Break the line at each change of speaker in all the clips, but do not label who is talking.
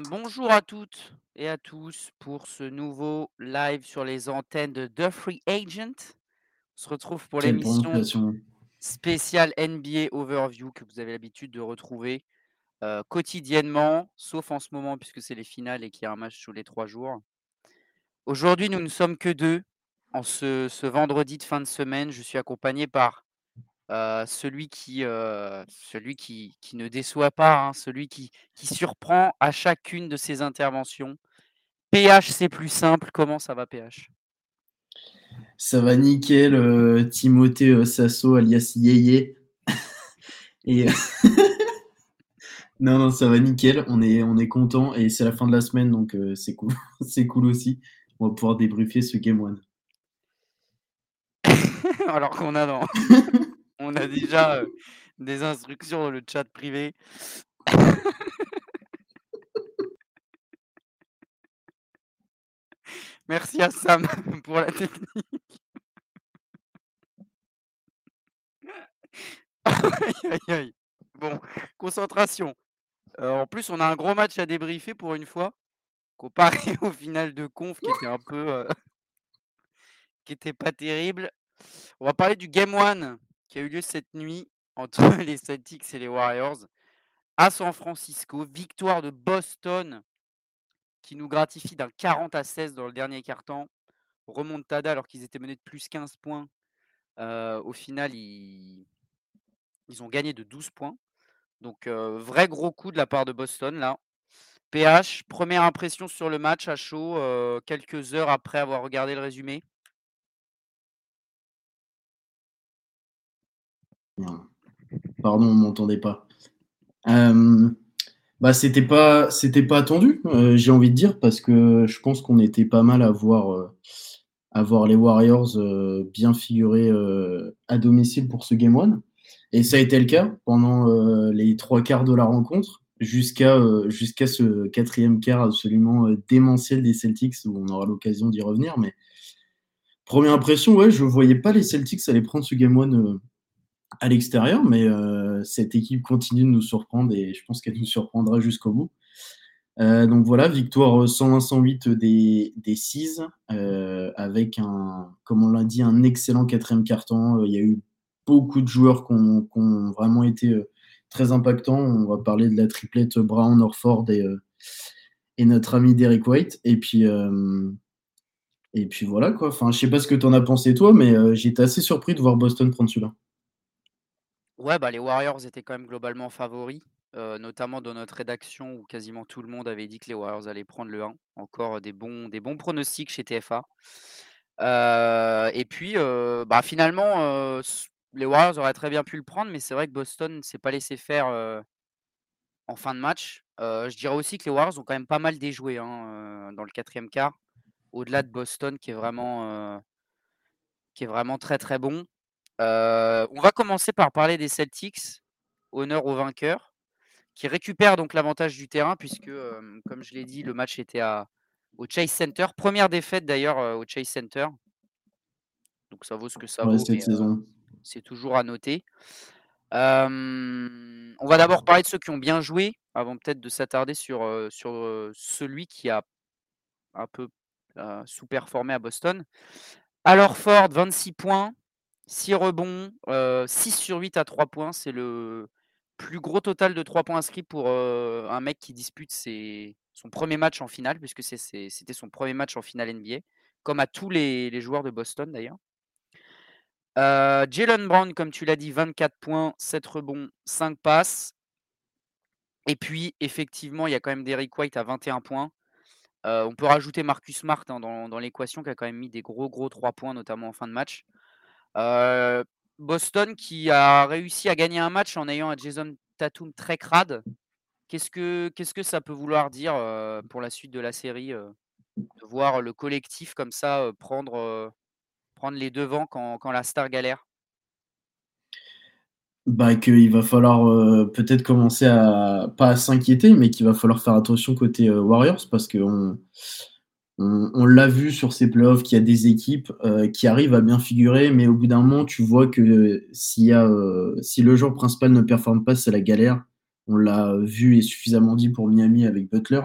ben, bonjour à toutes et à tous pour ce nouveau live sur les antennes de The Free Agent. On se retrouve pour l'émission spéciale NBA Overview que vous avez l'habitude de retrouver euh, quotidiennement, sauf en ce moment puisque c'est les finales et qu'il y a un match tous les trois jours. Aujourd'hui, nous ne sommes que deux. En ce, ce vendredi de fin de semaine, je suis accompagné par euh, celui qui, euh, celui qui, qui ne déçoit pas, hein, celui qui, qui surprend à chacune de ses interventions. PH, c'est plus simple. Comment ça va, PH
Ça va nickel, euh, Timothée Sasso alias Yeye. et non, non, ça va nickel. On est, on est content et c'est la fin de la semaine donc c'est cool. c'est cool aussi. On va pouvoir débriefer ce Game One.
Alors qu'on a, dans... on a déjà des instructions dans le chat privé. Merci à Sam pour la technique. Bon, concentration. En plus, on a un gros match à débriefer pour une fois, comparé au final de conf qui était un peu, qui était pas terrible. On va parler du Game One qui a eu lieu cette nuit entre les Celtics et les Warriors à San Francisco. Victoire de Boston qui nous gratifie d'un 40 à 16 dans le dernier quart-temps. Remontada alors qu'ils étaient menés de plus 15 points. Euh, au final, ils... ils ont gagné de 12 points. Donc, euh, vrai gros coup de la part de Boston là. PH, première impression sur le match à chaud, euh, quelques heures après avoir regardé le résumé.
Pardon, on m'entendait pas. Euh, bah, c'était pas, c'était pas attendu, euh, j'ai envie de dire, parce que je pense qu'on était pas mal à voir, euh, les Warriors bien figurer euh, à domicile pour ce Game One. Et ça a été le cas pendant les trois quarts de la rencontre, jusqu'à ce quatrième quart absolument démentiel des Celtics, où on aura l'occasion d'y revenir. Mais première impression, ouais, je voyais pas les Celtics aller prendre ce Game One à l'extérieur, mais euh, cette équipe continue de nous surprendre et je pense qu'elle nous surprendra jusqu'au bout. Euh, donc voilà, victoire 101-108 des, des Six, euh, avec un, comme on l'a dit, un excellent quatrième carton. Il y a eu beaucoup de joueurs qui ont, vraiment été très impactants. On va parler de la triplette Brown, Orford et, et notre ami Derek White. Et puis, et puis voilà quoi. Enfin, je sais pas ce que tu en as pensé toi, mais euh, j'étais assez surpris de voir Boston prendre celui-là.
Ouais, bah, les Warriors étaient quand même globalement favoris, notamment dans notre rédaction où quasiment tout le monde avait dit que les Warriors allaient prendre le 1. Encore des bons, pronostics chez TFA. Et puis, bah, finalement, les Warriors auraient très bien pu le prendre, mais c'est vrai que Boston ne s'est pas laissé faire en fin de match. Je dirais aussi que les Warriors ont quand même pas mal déjoué hein, dans le quatrième quart, au-delà de Boston qui est vraiment, qui est vraiment très très bon. Euh, on va commencer par parler des Celtics, honneur aux vainqueurs, qui récupèrent donc l'avantage du terrain puisque, euh, comme je l'ai dit, le match était à, au Chase Center. Première défaite d'ailleurs euh, au Chase Center. Donc ça vaut ce que ça
Ouais,
vaut, c'est toujours à noter. On va d'abord parler de ceux qui ont bien joué, avant peut-être de s'attarder sur, sur celui qui a un peu sous-performé à Boston. Alors Ford, 26 points, 6 rebonds, euh, 6 sur 8 à 3 points. C'est le plus gros total de 3 points inscrits pour un mec qui dispute son premier match en finale, puisque c'était son premier match en finale NBA, comme à tous les, joueurs de Boston d'ailleurs. Jalen Brown, comme tu l'as dit, 24 points, 7 rebonds, 5 passes. Et puis, effectivement, il y a quand même Derrick White à 21 points. On peut rajouter Marcus Smart hein, dans, dans l'équation, qui a quand même mis des gros, gros 3 points, notamment en fin de match. Euh, Boston qui a réussi à gagner un match en ayant un Jason Tatum très crade. Qu'est-ce que, qu'est-ce que ça peut vouloir dire euh, pour la suite de la série euh, de voir le collectif comme ça prendre, prendre les devants quand, quand la star galère?
Bah, qu'il va falloir peut-être commencer à, pas s'inquiéter, mais qu'il va falloir faire attention côté Warriors parce qu'on on, on l'a vu sur ces playoffs qu'il y a des équipes euh, qui arrivent à bien figurer, mais au bout d'un moment, tu vois que euh, si le joueur principal ne performe pas, c'est la galère. On l'a vu et suffisamment dit pour Miami avec Butler.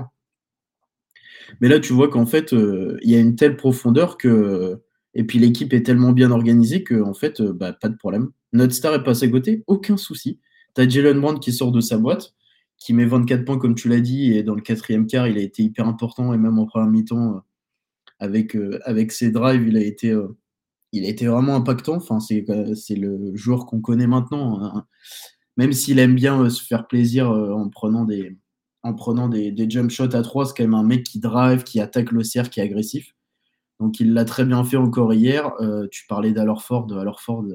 Mais là, tu vois qu'en fait, il y a une telle profondeur que et puis l'équipe est tellement bien organisée que en fait, bah, pas de problème. Notre star est passé à côté, aucun souci. Tu as Jalen Brown qui sort de sa boîte, qui met 24 points comme tu l'as dit, et dans le quatrième quart, il a été hyper important, et même en première mi-temps, avec, avec ses drives, il a été, il a été vraiment impactant. Enfin, c'est, c'est le joueur qu'on connaît maintenant. Hein. Même s'il aime bien se faire plaisir en prenant des, en prenant des, jump shots à 3, c'est quand même un mec qui drive, qui attaque le cerf, qui est agressif. Donc il l'a très bien fait encore hier. Euh, tu parlais d'Alorford. Alorford,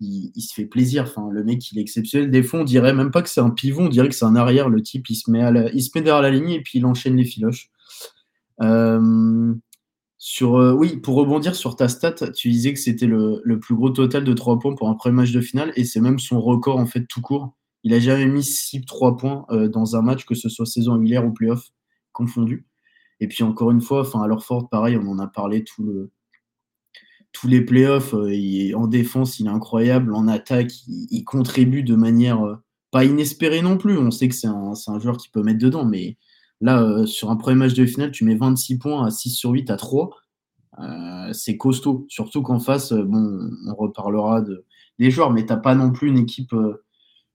il, se fait plaisir. Enfin, le mec, il est exceptionnel. Des fois, on dirait même pas que c'est un pivot, on dirait que c'est un arrière. Le type, il se met, à derrière la ligne et puis il enchaîne les filoches. Euh, euh, oui, pour rebondir sur ta stat, tu disais que c'était le, plus gros total de 3 points pour un premier match de finale et c'est même son record en fait tout court. Il a jamais mis 6 3 points euh, dans un match, que ce soit saison régulière ou playoff confondu. Et puis encore une fois, enfin, alors Ford, pareil, on en a parlé tout le, tous les playoffs. Euh, en défense, il est incroyable. En attaque, il, contribue de manière euh, pas inespérée non plus. On sait que c'est un, joueur qui peut mettre dedans, mais là, euh, sur un premier match de finale, tu mets 26 points à 6 sur 8 à 3. Euh, c'est costaud. Surtout qu'en face, bon, on reparlera de, des joueurs, mais t'as pas non plus une équipe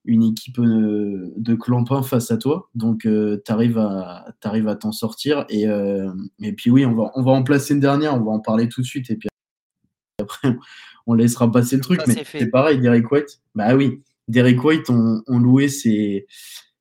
une équipe de clampins face à toi. Donc, euh, tu arrives à à t'en sortir. Et, et puis, oui, on va, on va en placer une dernière. On va en parler tout de suite. Et puis après, on laissera passer le truc. mais c'est pareil, Derek White. Bah oui, Derek White, on, on louait ses,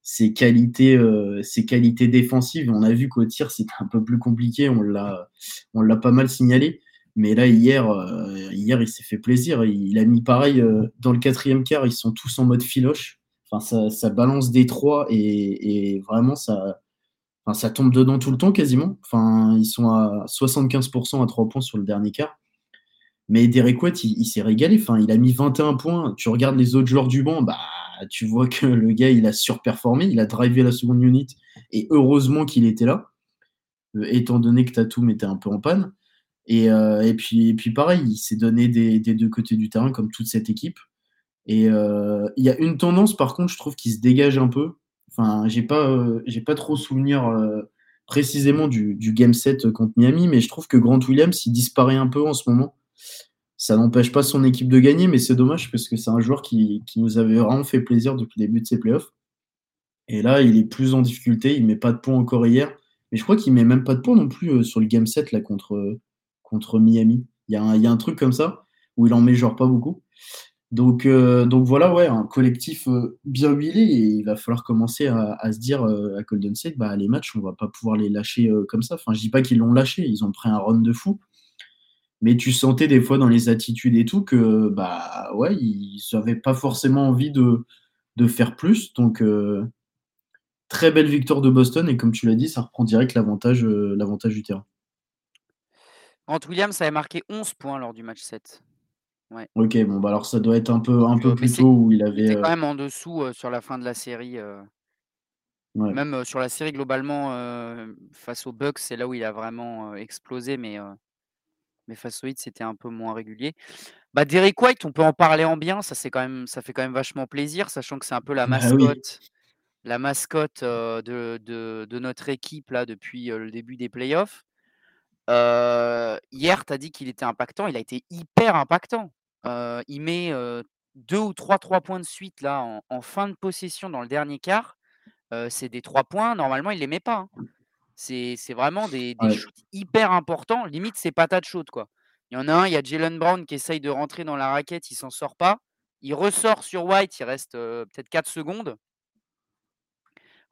ses qualités, ses qualités défensives. On a vu qu'au tir, c'était un peu plus compliqué. On l'a, on l'a pas mal signalé. Mais là, hier, euh, hier il s'est fait plaisir. Il a mis pareil euh, dans le quatrième quart, ils sont tous en mode filoche. Enfin, ça, ça balance des trois et, et vraiment, ça, enfin, ça tombe dedans tout le temps quasiment. Enfin, ils sont à 75% à 3 points sur le dernier quart. Mais Derek White, il, s'est régalé. Enfin, il a mis 21 points. Tu regardes les autres joueurs du banc, bah, tu vois que le gars, il a surperformé. Il a drivé la seconde unit. Et heureusement qu'il était là, euh, étant donné que Tatum était un peu en panne. Et, euh, et, puis, et puis pareil, il s'est donné des, des, deux côtés du terrain comme toute cette équipe. Et euh, il y a une tendance, par contre, je trouve, qui se dégage un peu. Enfin, j'ai pas, j'ai pas trop souvenir précisément du, du, game set contre Miami, mais je trouve que Grant Williams, il disparaît un peu en ce moment. Ça n'empêche pas son équipe de gagner, mais c'est dommage parce que c'est un joueur qui, nous avait vraiment fait plaisir depuis le début de ses playoffs. Et là, il est plus en difficulté. Il met pas de points encore hier. Mais je crois qu'il met même pas de points non plus sur le game set là, contre, contre Miami. Il y, a un, truc comme ça où il en met genre pas beaucoup. Donc, euh, voilà, ouais, un collectif euh, bien huilé et il va falloir commencer à, se dire euh, à Golden State, bah, les matchs, on va pas pouvoir les lâcher euh, comme ça. Enfin, je dis pas qu'ils l'ont lâché, ils ont pris un run de fou. Mais tu sentais des fois dans les attitudes et tout que, bah ouais, ils n'avaient pas forcément envie de, de faire plus. Donc, euh, très belle victoire de Boston et comme tu l'as dit, ça reprend direct l'avantage l'avantage du terrain.
Grant Williams avait marqué 11 points lors du match 7.
Ouais. Ok, bon, bah alors ça doit être un peu, un peu plus tôt où il avait.
Il était quand même en dessous euh, sur la fin de la série. Euh... Ouais. Même euh, sur la série, globalement, euh, face aux Bucks, c'est là où il a vraiment explosé, mais, mais Heat, c'était un peu moins régulier. Bah, Derek White, on peut en parler en bien, ça, quand même, ça fait quand même vachement plaisir, sachant que c'est un peu la mascotte, bah oui. la mascotte de, de, de, notre équipe là, depuis le début des playoffs. Euh, hier, tu as dit qu'il était impactant. Il a été hyper impactant. Il met deux ou trois trois points de suite là en, en, fin de possession dans le dernier quart. c'est des trois points. Normalement, il les met pas. Hein. C'est vraiment des, des ouais. shoots hyper importants. Limite, c'est patate chaude quoi. Il y en a un, il y a Jalen Brown qui essaye de rentrer dans la raquette, il s'en sort pas. Il ressort sur White, il reste peut-être 4 secondes.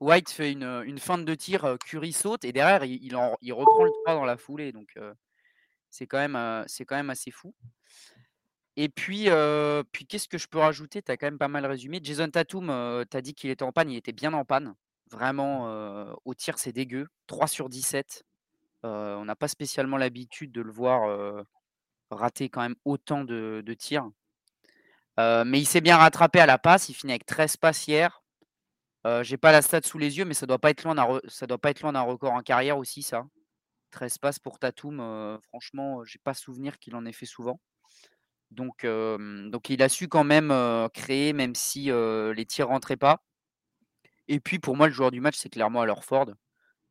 White fait une, une feinte de tir, Curry saute et derrière il, il, en, il reprend le 3 dans la foulée. Donc euh, c'est quand, même, euh, quand même assez fou. Et puis, puis qu'est-ce que je peux rajouter? Tu as quand même pas mal résumé. Jason Tatum, tu as dit qu'il était en panne, il était bien en panne. Vraiment, au tir, c'est dégueu. 3 sur 17. on n'a pas spécialement l'habitude de le voir rater quand même autant de, tirs. mais il s'est bien rattrapé à la passe. Il finit avec 13 passes hier. J'ai pas la stat sous les yeux, mais ça doit doit pas être loin d'un record en carrière aussi, ça. 13 passes pour Tatum, euh, franchement, j'ai pas souvenir qu'il en ait fait souvent. Donc, donc il a su quand même créer, même si les tirs rentraient pas. Et puis pour moi, le joueur du match, c'est clairement Ford,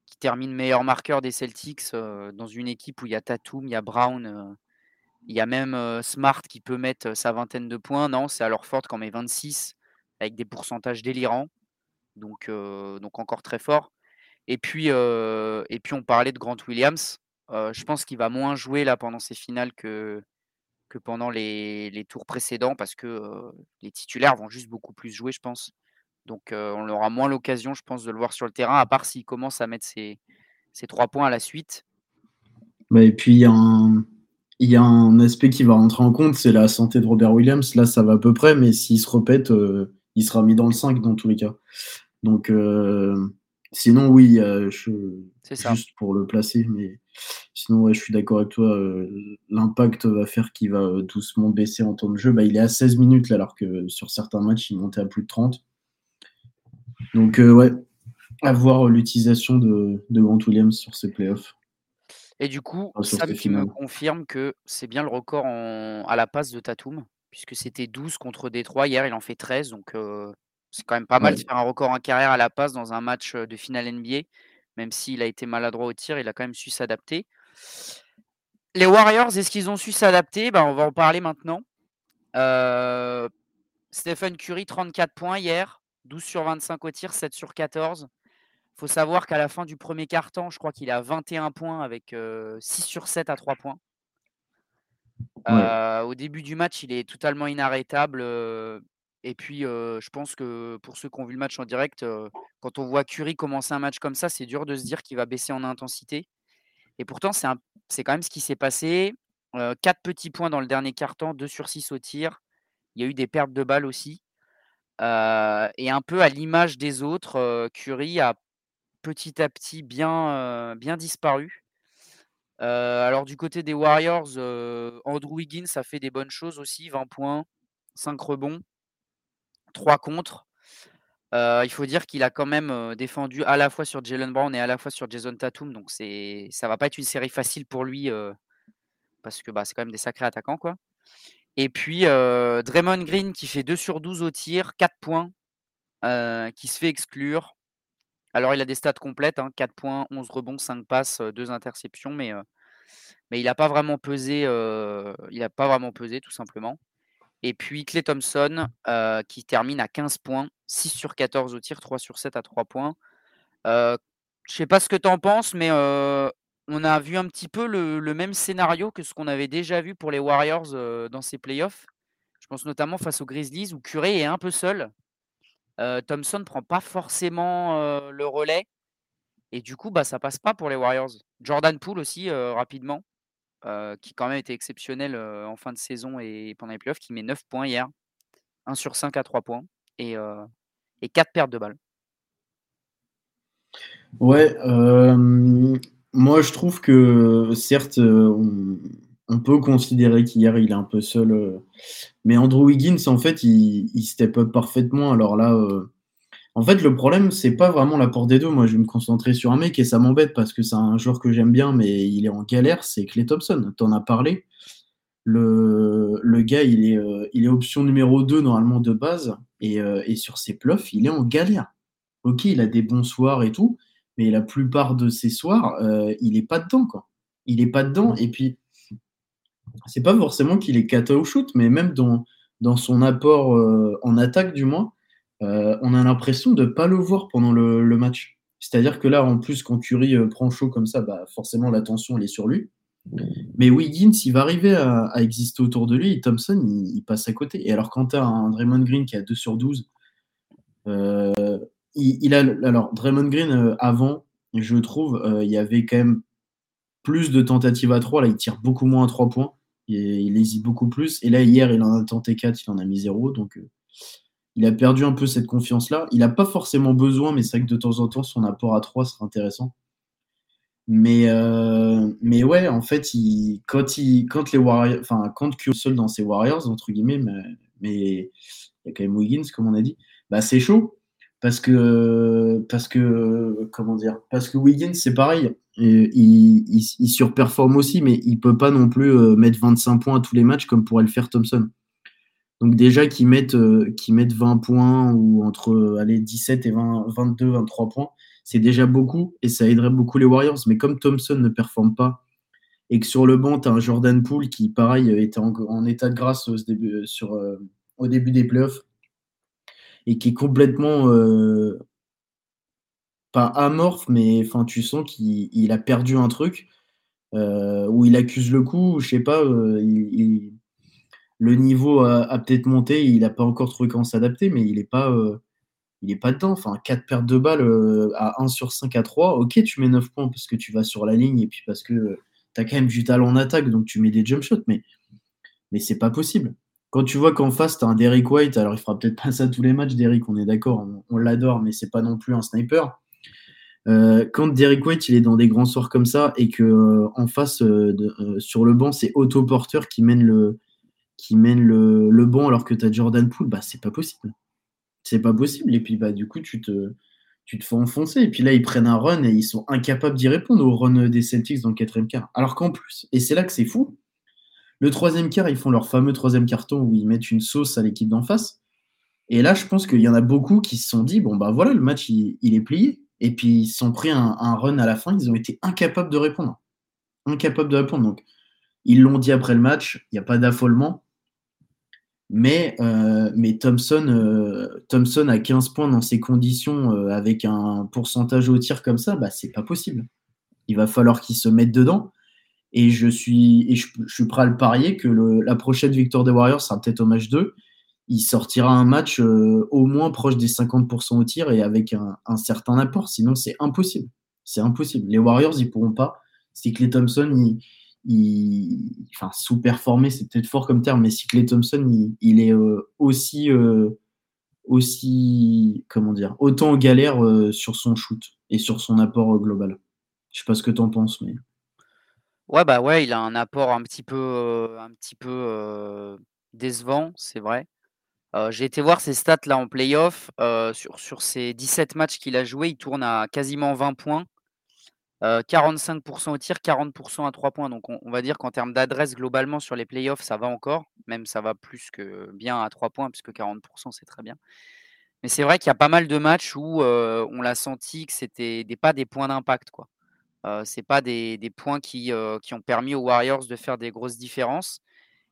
qui termine meilleur marqueur des Celtics dans une équipe où il y a Tatum, il y a Brown, il y a même Smart qui peut mettre sa vingtaine de points. Non, c'est alors Ford en met 26 avec des pourcentages délirants. Donc, donc encore très fort. Et puis, et puis on parlait de Grant Williams. je pense qu'il va moins jouer là pendant ces finales que, que pendant les, les tours précédents parce que les titulaires vont juste beaucoup plus jouer, je pense. Donc on aura moins l'occasion, je pense, de le voir sur le terrain, à part s'il commence à mettre ses, ses, trois points à la suite.
Bah, et puis il y, a un, il y a un aspect qui va rentrer en compte, c'est la santé de Robert Williams. Là, ça va à peu près, mais s'il se répète, il sera mis dans le 5 dans tous les cas. Donc sinon, oui, je, juste pour le placer, mais sinon, ouais, je suis d'accord avec toi. L'impact va faire qu'il va doucement baisser en temps de jeu. Bah, il est à 16 minutes, là, alors que sur certains matchs, il montait à plus de 30. Donc, euh, ouais, à voir l'utilisation de, de Grant Williams sur ces playoffs.
Et du coup, ça qui me confirme que c'est bien le record à la passe de Tatum, puisque c'était 12 contre Détroit. Hier, il en fait 13. Donc, euh, c'est quand même pas mal de faire un record en carrière à la passe dans un match de finale NBA. Même s'il a été maladroit au tir, il a quand même su s'adapter. Les Warriors, est-ce qu'ils ont su s'adapter? Ben, On va en parler maintenant. Euh, Stephen Curry, 34 points hier. 12 sur 25 au tir, 7 sur 14. Il faut savoir qu'à la fin du premier quart-temps, je crois qu'il a 21 points avec 6 sur 7 à 3 points. au début du match, il est totalement inarrêtable. et puis, je pense que pour ceux qui ont vu le match en direct, quand on voit Curry commencer un match comme ça, c'est dur de se dire qu'il va baisser en intensité. Et pourtant, c'est quand même ce qui s'est passé. 4 petits points dans le dernier quart-temps, 2 sur 6 au tir. Il y a eu des pertes de balles aussi et un peu à l'image des autres, Curry a petit à petit bien, bien disparu. alors du côté des Warriors, Andrew Wiggins a fait des bonnes choses aussi, 20 points, 5 rebonds, 3 contre. il faut dire qu'il a quand même défendu à la fois sur Jalen Brown et à la fois sur Jason Tatum, donc c'est ça va pas être une série facile pour lui parce que bah, c'est quand même des sacrés attaquants quoi. Et puis Draymond Green qui fait 2 sur 12 au tir, 4 points, qui se fait exclure. Alors il a des stats complètes, 4 hein, points, 11 rebonds, 5 passes, 2 interceptions, mais, il n'a pas vraiment pesé, il a pas vraiment pesé tout simplement. Et puis Clay Thompson qui termine à 15 points, 6 sur 14 au tir, 3 sur 7 à 3 points. Je je sais pas ce que tu en penses, mais on a vu un petit peu le, même scénario que ce qu'on avait déjà vu pour les Warriors dans ces playoffs. Je pense notamment face aux Grizzlies où Curry est un peu seul. Thompson ne prend pas forcément le relais. Et du coup, bah, ça passe pas pour les Warriors. Jordan Poole aussi, rapidement, qui quand même était exceptionnel en fin de saison et pendant les playoffs, qui met 9 points hier. 1 sur 5 à 3 points et, et 4 pertes de balles.
Ouais, moi, je trouve que certes, euh, on, peut considérer qu'hier, il est un peu seul. Euh, mais Andrew Wiggins, en fait, il, step up parfaitement. Alors là, euh, en fait, le problème, c'est pas vraiment l'apport des deux. Moi, je vais me concentrer sur un mec et ça m'embête parce que c'est un joueur que j'aime bien, mais il est en galère. C'est Clay Thompson. T'en as parlé. Le, le gars, il est, il est option numéro 2 normalement de base. Et, et sur ses pluffs, il est en galère. Ok, il a des bons soirs et tout mais la plupart de ces soirs, euh, il est pas dedans, quoi. Il est pas dedans, et puis c'est pas forcément qu'il est cata au shoot, mais même dans, dans son apport euh, en attaque, du moins, euh, on a l'impression de pas le voir pendant le, match. C'est-à-dire que là, en plus, quand Curry prend chaud comme ça, bah, forcément l'attention elle est sur lui. Mais Wiggins, il va arriver à, exister autour de lui et Thompson, il, passe à côté. Et alors, quand tu as un Draymond Green qui a 2 sur 12, il, a alors Draymond Green euh, avant, je trouve, euh, il y avait quand même plus de tentatives à 3. Là, il tire beaucoup moins à 3 points. Il, hésite beaucoup plus. Et là, hier, il en a tenté 4, il en a mis 0. Donc, euh, il a perdu un peu cette confiance-là. Il n'a pas forcément besoin, mais c'est vrai que de temps en temps, son apport à 3 serait intéressant. Mais, mais ouais, en fait, il, quand, il, quand les Warriors, enfin, quand seul dans ses Warriors, entre guillemets, mais, mais il y a quand même Wiggins, comme on a dit, bah, c'est chaud parce que, parce que, comment dire, parce que Wiggins, c'est pareil. il, surperforme aussi, mais il peut pas non plus euh, mettre 25 points à tous les matchs comme pourrait le faire Thompson. Donc déjà qu'ils mettent, euh, mettent 20 points ou entre allez, 17 et 20, 22, 23 points, c'est déjà beaucoup et ça aiderait beaucoup les Warriors. Mais comme Thompson ne performe pas et que sur le banc, tu as un Jordan Poole qui, pareil, était en, état de grâce euh, au début des playoffs et qui est complètement euh, pas amorphe, mais tu sens qu'il a perdu un truc euh, où il accuse le coup, je sais pas, il, le niveau a, peut-être monté, il n'a pas encore trouvé comment s'adapter, mais il n'est pas, il est pas dedans. Enfin, 4 pertes de balles à 1 sur 5 à 3, ok, tu mets 9 points parce que tu vas sur la ligne et puis parce que tu as quand même du talent en attaque, donc tu mets des jump shots, mais, mais c'est pas possible. Quand tu vois qu'en face, tu as un Derrick White, alors il fera peut-être pas ça tous les matchs, Derrick, on est d'accord, on, l'adore, mais c'est pas non plus un sniper. Euh, quand Derrick White il est dans des grands sorts comme ça et que euh, en face euh, sur le banc c'est Otto Porter qui mène le qui banc alors que tu as Jordan Poole, bah c'est pas possible. C'est pas possible. Et puis bah du coup tu te tu te fais enfoncer. Et puis là, ils prennent un run et ils sont incapables d'y répondre au run des Celtics dans le quatrième quart. Alors qu'en plus, et c'est là que c'est fou, le troisième quart, ils font leur fameux troisième carton où ils mettent une sauce à l'équipe d'en face. Et là, je pense qu'il y en a beaucoup qui se sont dit, bon, bah voilà, le match, il, est plié. Et puis, ils se sont pris un, un, run à la fin, ils ont été incapables de répondre. Incapables de répondre. Donc, ils l'ont dit après le match, il n'y a pas d'affolement. Mais, euh, mais Thompson, euh, Thompson a 15 points dans ces conditions euh, avec un pourcentage au tir comme ça, bah, c'est pas possible. Il va falloir qu'il se mette dedans. Et je suis, je, suis prêt à le parier que la prochaine victoire des Warriors sera peut-être au match 2. Il sortira un match au moins proche des 50% au tir et avec un, certain apport. Sinon, c'est impossible. C'est impossible. Les Warriors, ils pourront pas. Que les Thompson, il, enfin, sous-performé, c'est peut-être fort comme terme, mais si Clay Thompson, il, est euh, aussi, euh, aussi, comment dire, autant en galère euh, sur son shoot et sur son apport global. Je sais pas ce que tu en penses, mais.
Ouais, bah ouais, il a un apport un petit peu, décevant, c'est vrai. J'ai été voir ses stats là en playoff. sur, sur ses 17 matchs qu'il a joué, il tourne à quasiment 20 points. 45% au tir, 40% à 3 points. Donc on, va dire qu'en termes d'adresse, globalement, sur les playoffs, ça va encore. Même ça va plus que bien à 3 points, puisque 40%, c'est très bien. Mais c'est vrai qu'il y a pas mal de matchs où on l'a senti que c'était des, pas des points d'impact. quoi. Euh, c'est pas des, points qui, qui, ont permis aux Warriors de faire des grosses différences.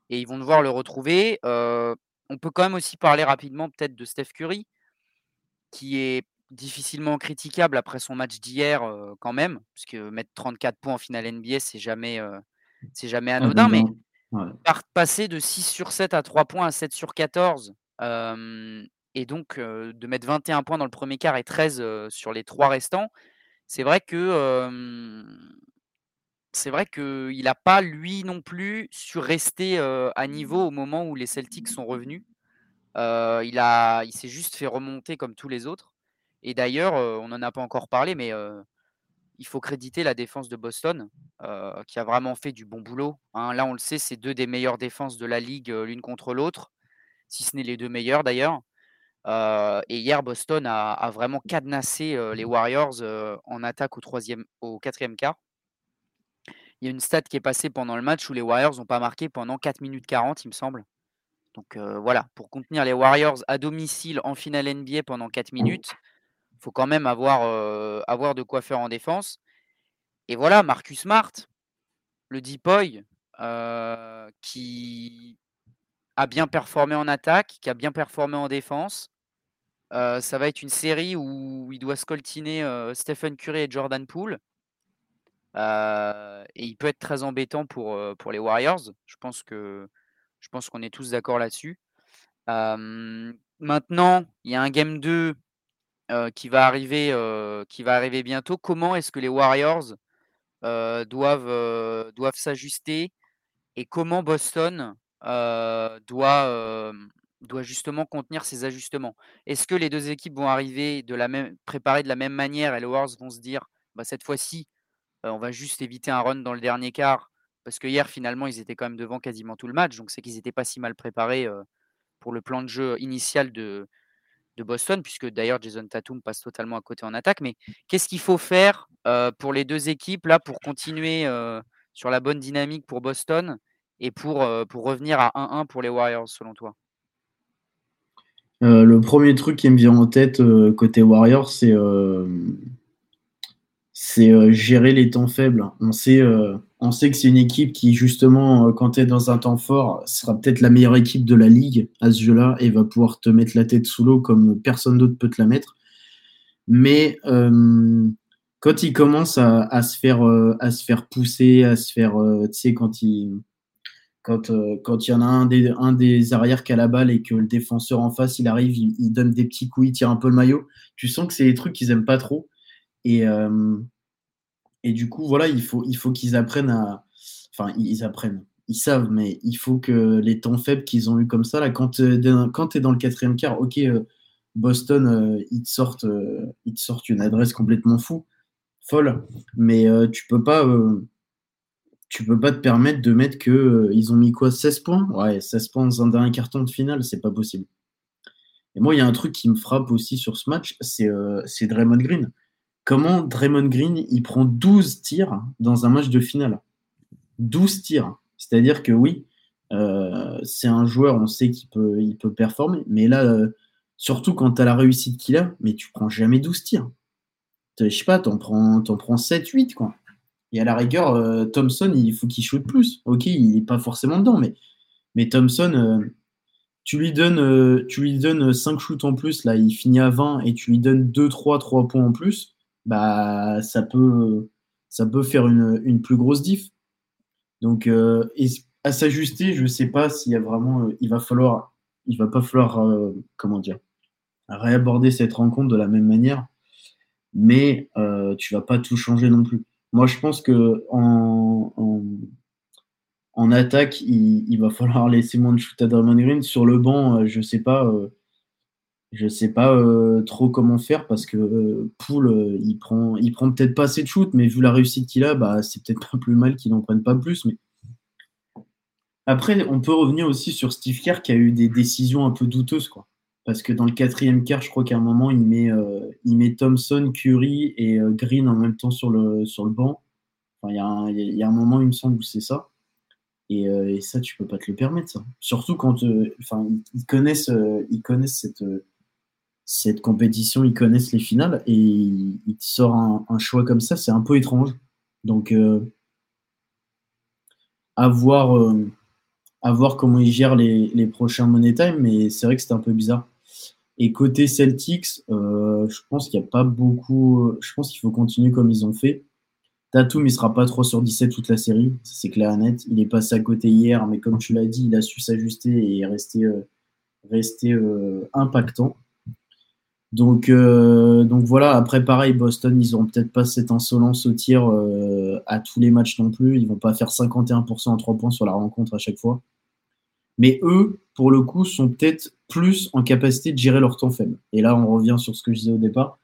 Et ils vont devoir le retrouver. on peut quand même aussi parler rapidement peut-être de Steph Curry, qui est difficilement critiquable après son match d'hier quand même, puisque mettre 34 points en finale NBA, c'est jamais, c'est jamais anodin, mais passer de 6 sur 7 à 3 points à 7 sur 14, et donc de mettre 21 points dans le premier quart et 13 sur les 3 restants, c'est vrai qu'il n'a pas, lui non plus, su rester à niveau au moment où les Celtics sont revenus. il s'est juste fait remonter comme tous les autres. Et d'ailleurs, on n'en a pas encore parlé, mais il faut créditer la défense de Boston, qui a vraiment fait du bon boulot. Hein. Là, on le sait, c'est deux des meilleures défenses de la ligue l'une contre l'autre, si ce n'est les deux meilleures d'ailleurs. Et hier, Boston a, vraiment cadenassé les Warriors en attaque au, troisième, au quatrième quart. Il y a une stat qui est passée pendant le match où les Warriors n'ont pas marqué pendant 4 minutes 40, il me semble. Donc voilà, pour contenir les Warriors à domicile en finale NBA pendant 4 minutes, faut quand même avoir, avoir de quoi faire en défense. Et voilà, Marcus Smart, le Deepoy, qui a bien performé en attaque, qui a bien performé en défense. Ça va être une série où il doit scoltiner Stephen Curry et Jordan Poole. et il peut être très embêtant pour, pour les Warriors. Je pense que je pense qu'on est tous d'accord là-dessus. maintenant, il y a un game 2 qui, va arriver, qui va arriver bientôt. Comment est-ce que les Warriors doivent, doivent s'ajuster et comment Boston doit, doit justement contenir ces ajustements Est-ce que les deux équipes vont arriver de la même, préparées de la même manière et les Warriors vont se dire bah, cette fois-ci, on va juste éviter un run dans le dernier quart? Parce que hier, finalement, ils étaient quand même devant quasiment tout le match. Donc, c'est qu'ils n'étaient pas si mal préparés pour le plan de jeu initial de, de Boston, puisque d'ailleurs Jason Tatum passe totalement à côté en attaque. Mais qu'est-ce qu'il faut faire pour les deux équipes là pour continuer sur la bonne dynamique pour Boston et pour, pour revenir à 1-1 pour les Warriors selon toi?
Le premier truc qui me vient en tête côté Warriors, c'est c'est gérer les temps faibles. On sait, que c'est une équipe qui, justement, quand tu es dans un temps fort, sera peut-être la meilleure équipe de la ligue à ce jeu-là et va pouvoir te mettre la tête sous l'eau comme personne d'autre peut te la mettre. Mais quand il commence à, se faire, à se faire pousser, à se faire, tu sais, quand il, quand, quand il y en a un des, arrières qui a la balle et que le défenseur en face, il arrive, il, donne des petits coups, il tire un peu le maillot, tu sens que c'est des trucs qu'ils aiment pas trop. Et, euh, du coup, voilà, il faut, il faut qu'ils apprennent à. Enfin, ils apprennent. Ils savent, mais il faut que les temps faibles qu'ils ont eu comme ça, là, quand, euh, tu es dans le quatrième quart, ok, euh, Boston, ils, te sortent, ils te sortent une adresse complètement fou, folle, mais tu peux pas tu peux pas te permettre de mettre que ils ont mis quoi 16 points? Ouais, 16 points dans un dernier carton de finale, c'est pas possible. Et moi, il y a un truc qui me frappe aussi sur ce match, c'est Draymond Green comment Draymond Green il prend 12 tirs dans un match de finale? 12 tirs. C'est-à-dire que oui, euh, c'est un joueur, on sait qu'il peut, il peut performer, mais là, euh, surtout quand tu la réussite qu'il a, mais tu prends jamais 12 tirs. Je sais pas, t'en prends, en prends 7, 8, quoi. Et à la rigueur, euh, Thompson, il faut qu'il shoot plus. Ok, il n'est pas forcément dedans, mais, mais Thompson, tu lui donnes, tu lui donnes 5 shoots en plus, là, il finit à 20, et tu lui donnes 2, 3, 3 points en plus bah, ça, peut, ça peut faire une, plus grosse diff. Donc, euh, à s'ajuster, je ne sais pas s'il y a vraiment. Euh, il va falloir. Il va pas falloir. Euh, comment dire Réaborder cette rencontre de la même manière. Mais tu vas pas tout changer non plus. Moi, je pense que en, en, attaque, il, va falloir laisser moins de shoot à Draymond Green. Sur le banc, je sais pas je sais pas euh, trop comment faire parce que euh, Poul, euh, il prend, il prend peut-être pas assez de shoot, mais vu la réussite qu'il a, bah, c'est peut-être pas plus mal qu'il n'en prenne pas plus. Mais après, on peut revenir aussi sur Steve Kerr qui a eu des décisions un peu douteuses, quoi. Parce que dans le quatrième quart, je crois qu'à un moment, il met, il met Thompson, Curry et Green en même temps sur le, sur le banc. il y, a un moment, il me semble, où c'est ça. Et, ça, tu peux pas te le permettre. Surtout quand ils connaissent, ils connaissent cette, cette compétition, ils connaissent les finales et il sort un, choix comme ça, c'est un peu étrange. Donc, euh, à, voir, euh, à, voir, comment ils gèrent les, prochains Money Time, mais c'est vrai que c'est un peu bizarre. Et côté Celtics, euh, je pense qu'il n'y a pas beaucoup. Je pense qu'il faut continuer comme ils ont fait. Tatum, il sera pas 3 sur 17 toute la série, c'est clair et net. Il est passé à côté hier, mais comme tu l'as dit, il a su s'ajuster et rester, rester impactant. Donc, euh, donc voilà, après pareil, Boston, ils n'auront peut-être pas cette insolence au tir euh, à tous les matchs non plus. Ils vont pas faire 51% à 3 points sur la rencontre à chaque fois. Mais eux, pour le coup, sont peut-être plus en capacité de gérer leur temps faible. Et là, on revient sur ce que je disais au départ.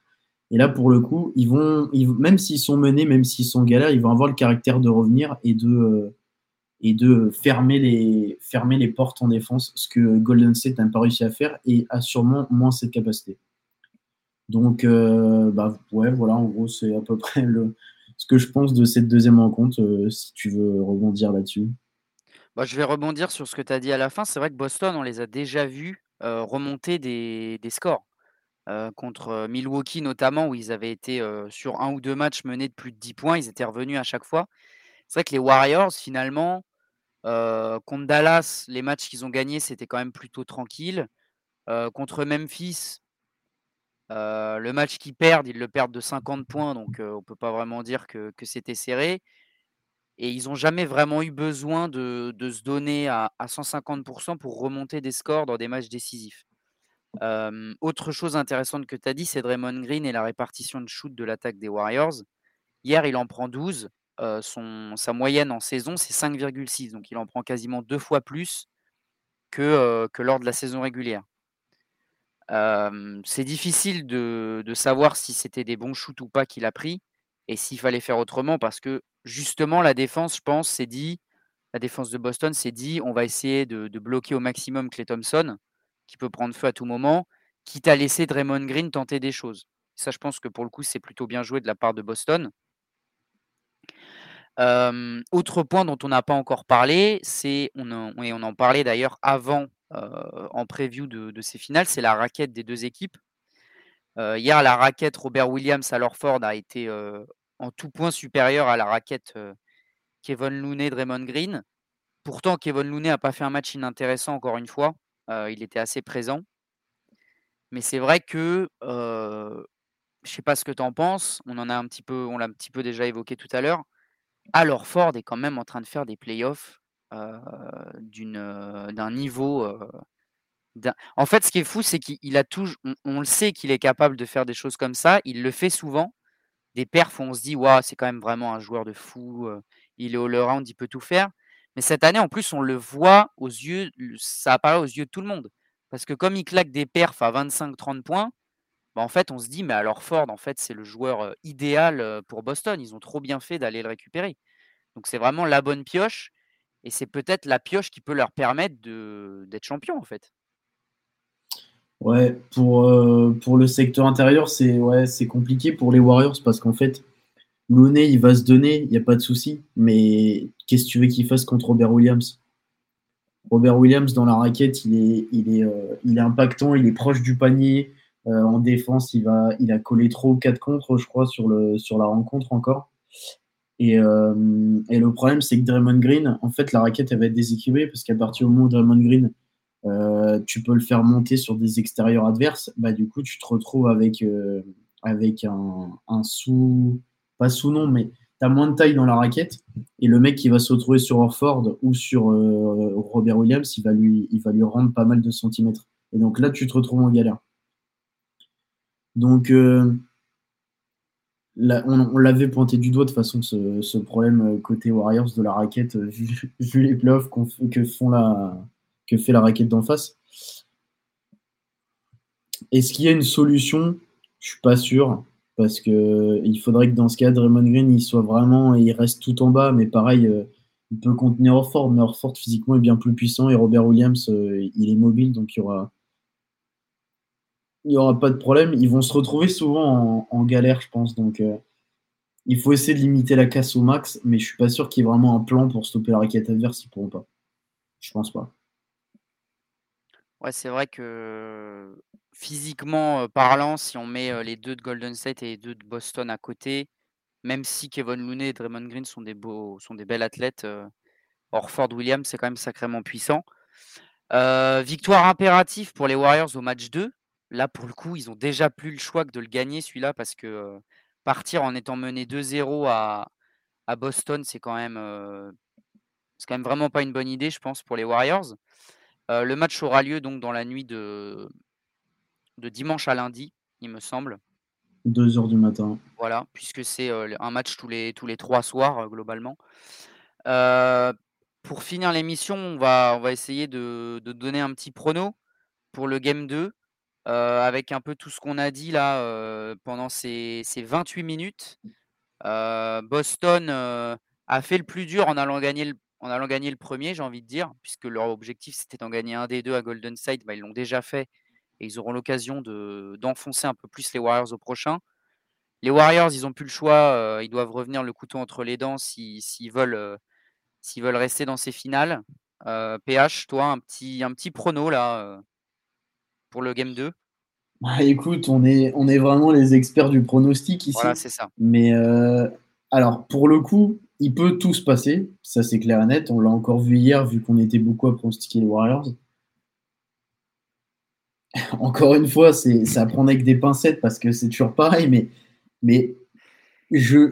Et là, pour le coup, ils vont, même s'ils sont menés, même s'ils sont galères, ils vont avoir le caractère de revenir et de, euh, et de fermer les, fermer les portes en défense, ce que Golden State n'a pas réussi à faire et a sûrement moins cette capacité. Donc, euh, bah, ouais, voilà, en gros, c'est à peu près ce que je pense de cette deuxième rencontre, euh, si tu veux rebondir là-dessus.
Bah, je vais rebondir sur ce que tu as dit à la fin. C'est vrai que Boston, on les a déjà vus euh, remonter des, scores. contre Milwaukee notamment, où ils avaient été sur un ou deux matchs menés de plus de 10 points, ils étaient revenus à chaque fois. C'est vrai que les Warriors, finalement, contre Dallas, les matchs qu'ils ont gagnés, c'était quand même plutôt tranquille. contre Memphis, le match qu'ils perdent, ils le perdent de 50 points, donc on ne peut pas vraiment dire que, c'était serré. Et ils n'ont jamais vraiment eu besoin de, se donner à, 150% pour remonter des scores dans des matchs décisifs. autre chose intéressante que tu as dit, c'est Draymond Green et la répartition de shoot de l'attaque des Warriors. Hier, il en prend 12. son, sa moyenne en saison, c'est 5,6. Donc, il en prend quasiment deux fois plus que lors de la saison régulière c'est difficile de, savoir si c'était des bons shoots ou pas qu'il a pris et s'il fallait faire autrement parce que justement la défense, je pense, s'est dit, la défense de Boston s'est dit, on va essayer de, bloquer au maximum Clay Thompson, qui peut prendre feu à tout moment, quitte à laisser Draymond Green tenter des choses. Ça, je pense que pour le coup, c'est plutôt bien joué de la part de Boston. autre point dont on n'a pas encore parlé, c'est, on, en parlait d'ailleurs avant en preview de, ces finales, c'est la raquette des deux équipes. Euh, hier, la raquette Robert Williams à Lorford a été euh, en tout point supérieur à la raquette Kevin Looney, Draymond Green. Pourtant, Kevin Looney n'a pas fait un match inintéressant encore une fois. il était assez présent. Mais c'est vrai que je ne sais pas ce que tu en penses. On en a un petit peu, on l'a un petit peu déjà évoqué tout à l'heure. Alors Ford est quand même en train de faire des playoffs d'un niveau. En fait, ce qui est fou, c'est qu'il a toujours. On, le sait qu'il est capable de faire des choses comme ça. Il le fait souvent. Des perfs on se dit, waouh, c'est quand même vraiment un joueur de fou. il est all-around, il peut tout faire. Mais cette année, en plus, on le voit aux yeux, ça apparaît aux yeux de tout le monde. Parce que comme il claque des perfs à 25-30 points, bah, en fait, on se dit, mais alors Ford, en fait, c'est le joueur idéal pour Boston. Ils ont trop bien fait d'aller le récupérer. Donc, c'est vraiment la bonne pioche. Et c'est peut-être la pioche qui peut leur permettre d'être champion, en fait.
Ouais, pour, euh, pour le secteur intérieur, c'est ouais, compliqué pour les Warriors parce qu'en fait, Looney, il va se donner, il n'y a pas de souci. Mais qu'est-ce que tu veux qu'il fasse contre Robert Williams? Robert Williams, dans la raquette, il est, il est, euh, il est impactant, il est proche du panier. Euh, en défense, il, va, il a collé trop 4 contre, je crois, sur, le, sur la rencontre encore. Et, et le problème, c'est que Draymond Green, en fait, la raquette, elle va être déséquilibrée parce qu'à partir du moment où Draymond Green euh, tu peux le faire monter sur des extérieurs adverses, bah, du coup, tu te retrouves avec, euh, avec un, un, sous, pas sous-nom, mais tu as moins de taille dans la raquette. Et le mec qui va se retrouver sur Orford ou sur euh, Robert Williams, il va, lui, il va lui rendre pas mal de centimètres. Et donc là, tu te retrouves en galère. Donc, On, l'avait pointé du doigt de façon ce, problème côté Warriors de la raquette, vu, les playoffs que font la, fait la raquette d'en face. Est-ce qu'il y a une solution? Je suis pas sûr. Parce que il faudrait que dans ce cas, Draymond Green il soit vraiment. Il reste tout en bas, mais pareil, euh, il peut contenir Orford, mais Orford physiquement est bien plus puissant et Robert Williams, euh, il est mobile, donc il y aura. Il n'y aura pas de problème. Ils vont se retrouver souvent en, galère, je pense. Donc, euh, il faut essayer de limiter la casse au max, mais je suis pas sûr qu'il y ait vraiment un plan pour stopper la raquette adverse. Ils pourront pas. Je pense pas.
Ouais, c'est vrai que physiquement parlant, si on met les deux de Golden State et les deux de Boston à côté, même si Kevin Looney et Draymond Green sont des beaux, sont des belles athlètes, Orford Williams c'est quand même sacrément puissant. victoire impérative pour les Warriors au match 2. Là, pour le coup, ils ont déjà plus le choix que de le gagner celui-là parce que partir en étant mené 2-0 à, à Boston, c'est quand même c'est quand même vraiment pas une bonne idée, je pense, pour les Warriors le match aura lieu donc dans la nuit de, de dimanche à lundi, il me semble.
2 heures du matin.
Voilà, puisque c'est un match tous les, tous les trois soirs globalement. pour finir l'émission, on va, on va essayer de, de, donner un petit prono pour le Game 2, avec un peu tout ce qu'on a dit là pendant ces, ces, 28 minutes. Boston a fait le plus dur en allant gagner le en allant gagner le premier, j'ai envie de dire, puisque leur objectif c'était d'en gagner un des deux à Golden State, bah, ils l'ont déjà fait et ils auront l'occasion d'enfoncer un peu plus les Warriors au prochain. Les Warriors, ils n'ont plus le choix, euh, ils doivent revenir le couteau entre les dents s'ils veulent, euh, veulent rester dans ces finales. PH, euh, toi, un petit, un petit prono là pour le Game 2
bah, Écoute, on est, on est vraiment les experts du pronostic ici.
Voilà, c'est ça.
Mais alors, pour le coup, il peut tout se passer, ça c'est clair et net. On l'a encore vu hier, vu qu'on était beaucoup à pronostiquer les Warriors. encore une fois, c'est ça prend avec des pincettes parce que c'est toujours pareil, mais, mais je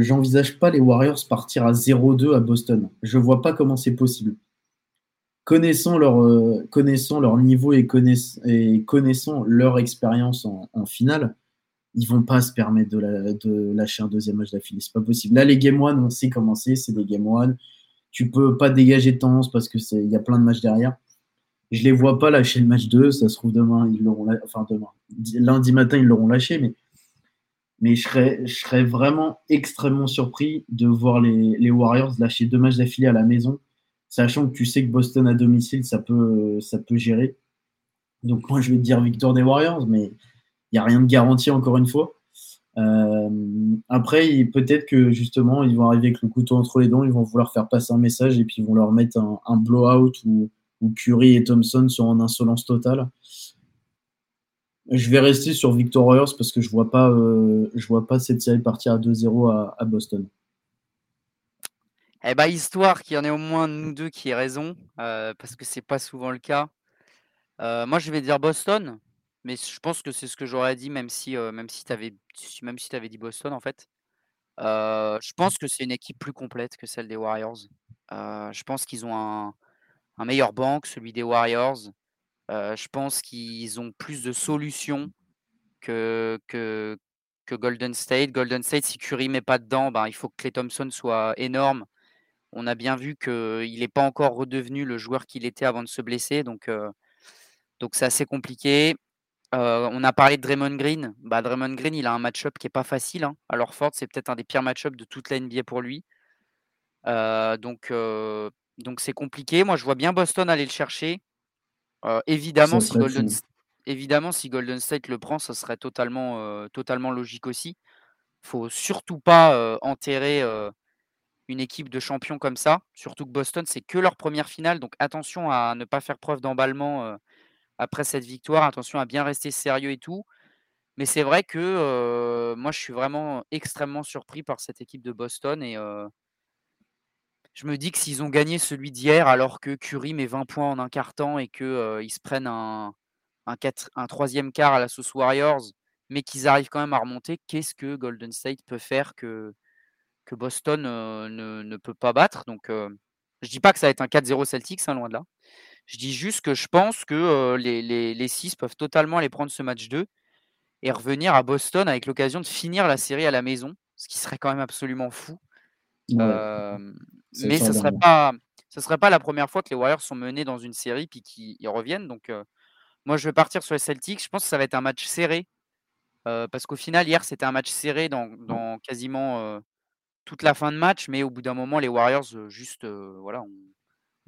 j'envisage je, pas les Warriors partir à 0-2 à Boston. Je vois pas comment c'est possible. Connaissant leur, euh, leur niveau et, et connaissant leur expérience en, finale, ils vont pas se permettre de, lâcher un deuxième match d'affilée. C'est pas possible. Là, les Game One, on sait comment c'est. Des Game One. Tu peux pas dégager de temps parce que il y a plein de matchs derrière. Je les vois pas lâcher le match 2. Ça se trouve demain, ils l'auront enfin demain. Lundi matin, ils l'auront lâché, mais mais je serais, je serais vraiment extrêmement surpris de voir les, les Warriors lâcher deux matchs d'affilée à la maison, sachant que tu sais que Boston à domicile, ça peut, ça peut gérer. Donc moi, je vais te dire victoire des Warriors, mais il n'y a rien de garanti encore une fois. Euh, après, peut-être que justement, ils vont arriver avec le couteau entre les dents, ils vont vouloir faire passer un message et puis ils vont leur mettre un, blowout ou, ou, Curry et Thompson sont en insolence totale. Je vais rester sur Victor Warriors parce que je vois pas, euh, vois pas cette série partir à 2-0 à, à, Boston.
Eh bah, histoire qu'il y en ait au moins nous deux qui aient raison, parce que c'est pas souvent le cas. Moi, je vais dire Boston, mais je pense que c'est ce que j'aurais dit, même si, même si tu avais, même si avais dit Boston en fait. Je pense que c'est une équipe plus complète que celle des Warriors. Je pense qu'ils ont un, un, meilleur banc que celui des Warriors. Je pense qu'ils ont plus de solutions que, que, que, Golden State. Golden State, si Curry met pas dedans, ben, il faut que Clay Thompson soit énorme. On a bien vu qu'il n'est pas encore redevenu le joueur qu'il était avant de se blesser. Donc, donc c'est assez compliqué. Euh, on a parlé de Draymond Green. Bah, Draymond Green, il a un match-up qui est pas facile. Hein. Alors Ford, c'est peut-être un des pires match-ups de toute la NBA pour lui. Euh, donc, euh, donc c'est compliqué. Moi, je vois bien Boston aller le chercher. évidemment, si Golden, évidemment, si Golden State le prend, ça serait totalement, totalement logique aussi. Faut surtout pas enterrer une équipe de champions comme ça. Surtout que Boston, c'est que leur première finale. Donc attention à ne pas faire preuve d'emballement après cette victoire. Attention à bien rester sérieux et tout. Mais c'est vrai que moi, je suis vraiment extrêmement surpris par cette équipe de Boston et je me dis que s'ils ont gagné celui d'hier, alors que Curry met 20 points en un quart temps et qu'ils se prennent un, troisième quart à la sauce Warriors, mais qu'ils arrivent quand même à remonter, qu'est-ce que Golden State peut faire que, que Boston ne, ne, peut pas battre Donc, je dis pas que ça va être un 4-0 Celtics, hein, loin de là. Je dis juste que je pense que les, les, les, six peuvent totalement aller prendre ce match 2 et revenir à Boston avec l'occasion de finir la série à la maison, ce qui serait quand même absolument fou. mais ce ne serait, pas, ce serait pas la première fois que les Warriors sont menés dans une série puis qu'ils reviennent. Donc, moi, je vais partir sur les Celtics. Je pense que ça va être un match serré. parce qu'au final, hier, c'était un match serré dans, dans quasiment la fin de match. Mais au bout d'un moment, les Warriors, juste, voilà,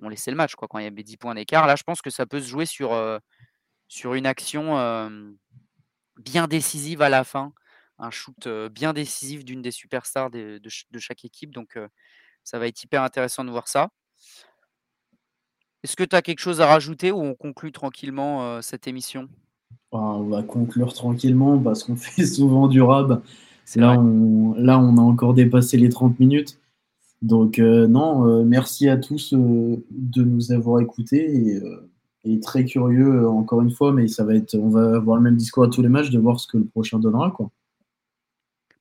on laissait le match quoi, quand il y avait 10 points d'écart. Là, je pense que ça peut se jouer sur, sur une action bien décisive à la fin, un shoot bien décisif d'une des superstars de, chaque équipe. Donc, ça va être hyper intéressant de voir ça. Est-ce que tu as quelque chose à rajouter ou on conclut tranquillement cette émission?
Bah, On va conclure tranquillement parce qu'on fait souvent du rab. Là on, là, on a encore dépassé les 30 minutes. Donc euh, non, euh, merci à tous euh, de nous avoir écoutés et, très curieux encore une fois, mais ça va être, on va avoir le même discours à tous les matchs de voir ce que le prochain donnera quoi.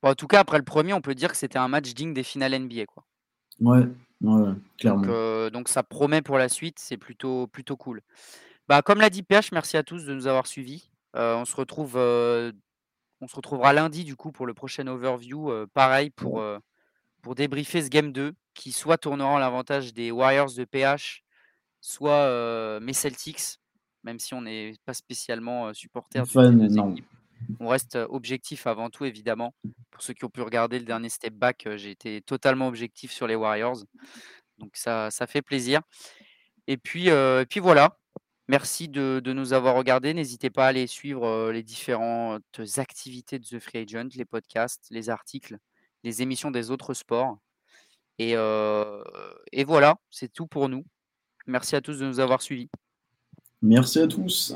en tout cas, après le premier, on peut dire que c'était un match digne des finales NBA quoi.
Ouais, ouais, clairement.
Donc, donc, ça promet pour la suite, c'est plutôt plutôt cool. Bah comme l'a dit PH, merci à tous de nous avoir suivis. on se retrouve, on se retrouvera lundi du coup pour le prochain overview, pareil pour pour débriefer ce game 2 qui soit tournera en l'avantage des Warriors de PH, soit euh, mes Celtics, même si on n'est pas spécialement euh, supporter On reste euh, objectif avant tout, évidemment. Pour ceux qui ont pu regarder le dernier step back, j'ai été totalement objectif sur les Warriors. Donc ça, ça fait plaisir. Et puis, puis voilà. Merci de, nous avoir regardés. N'hésitez pas à aller suivre les différentes activités de The Free Agent, les podcasts, les articles les émissions des autres sports. Et voilà, c'est tout pour nous. Merci à tous de nous avoir suivis.
Merci à tous.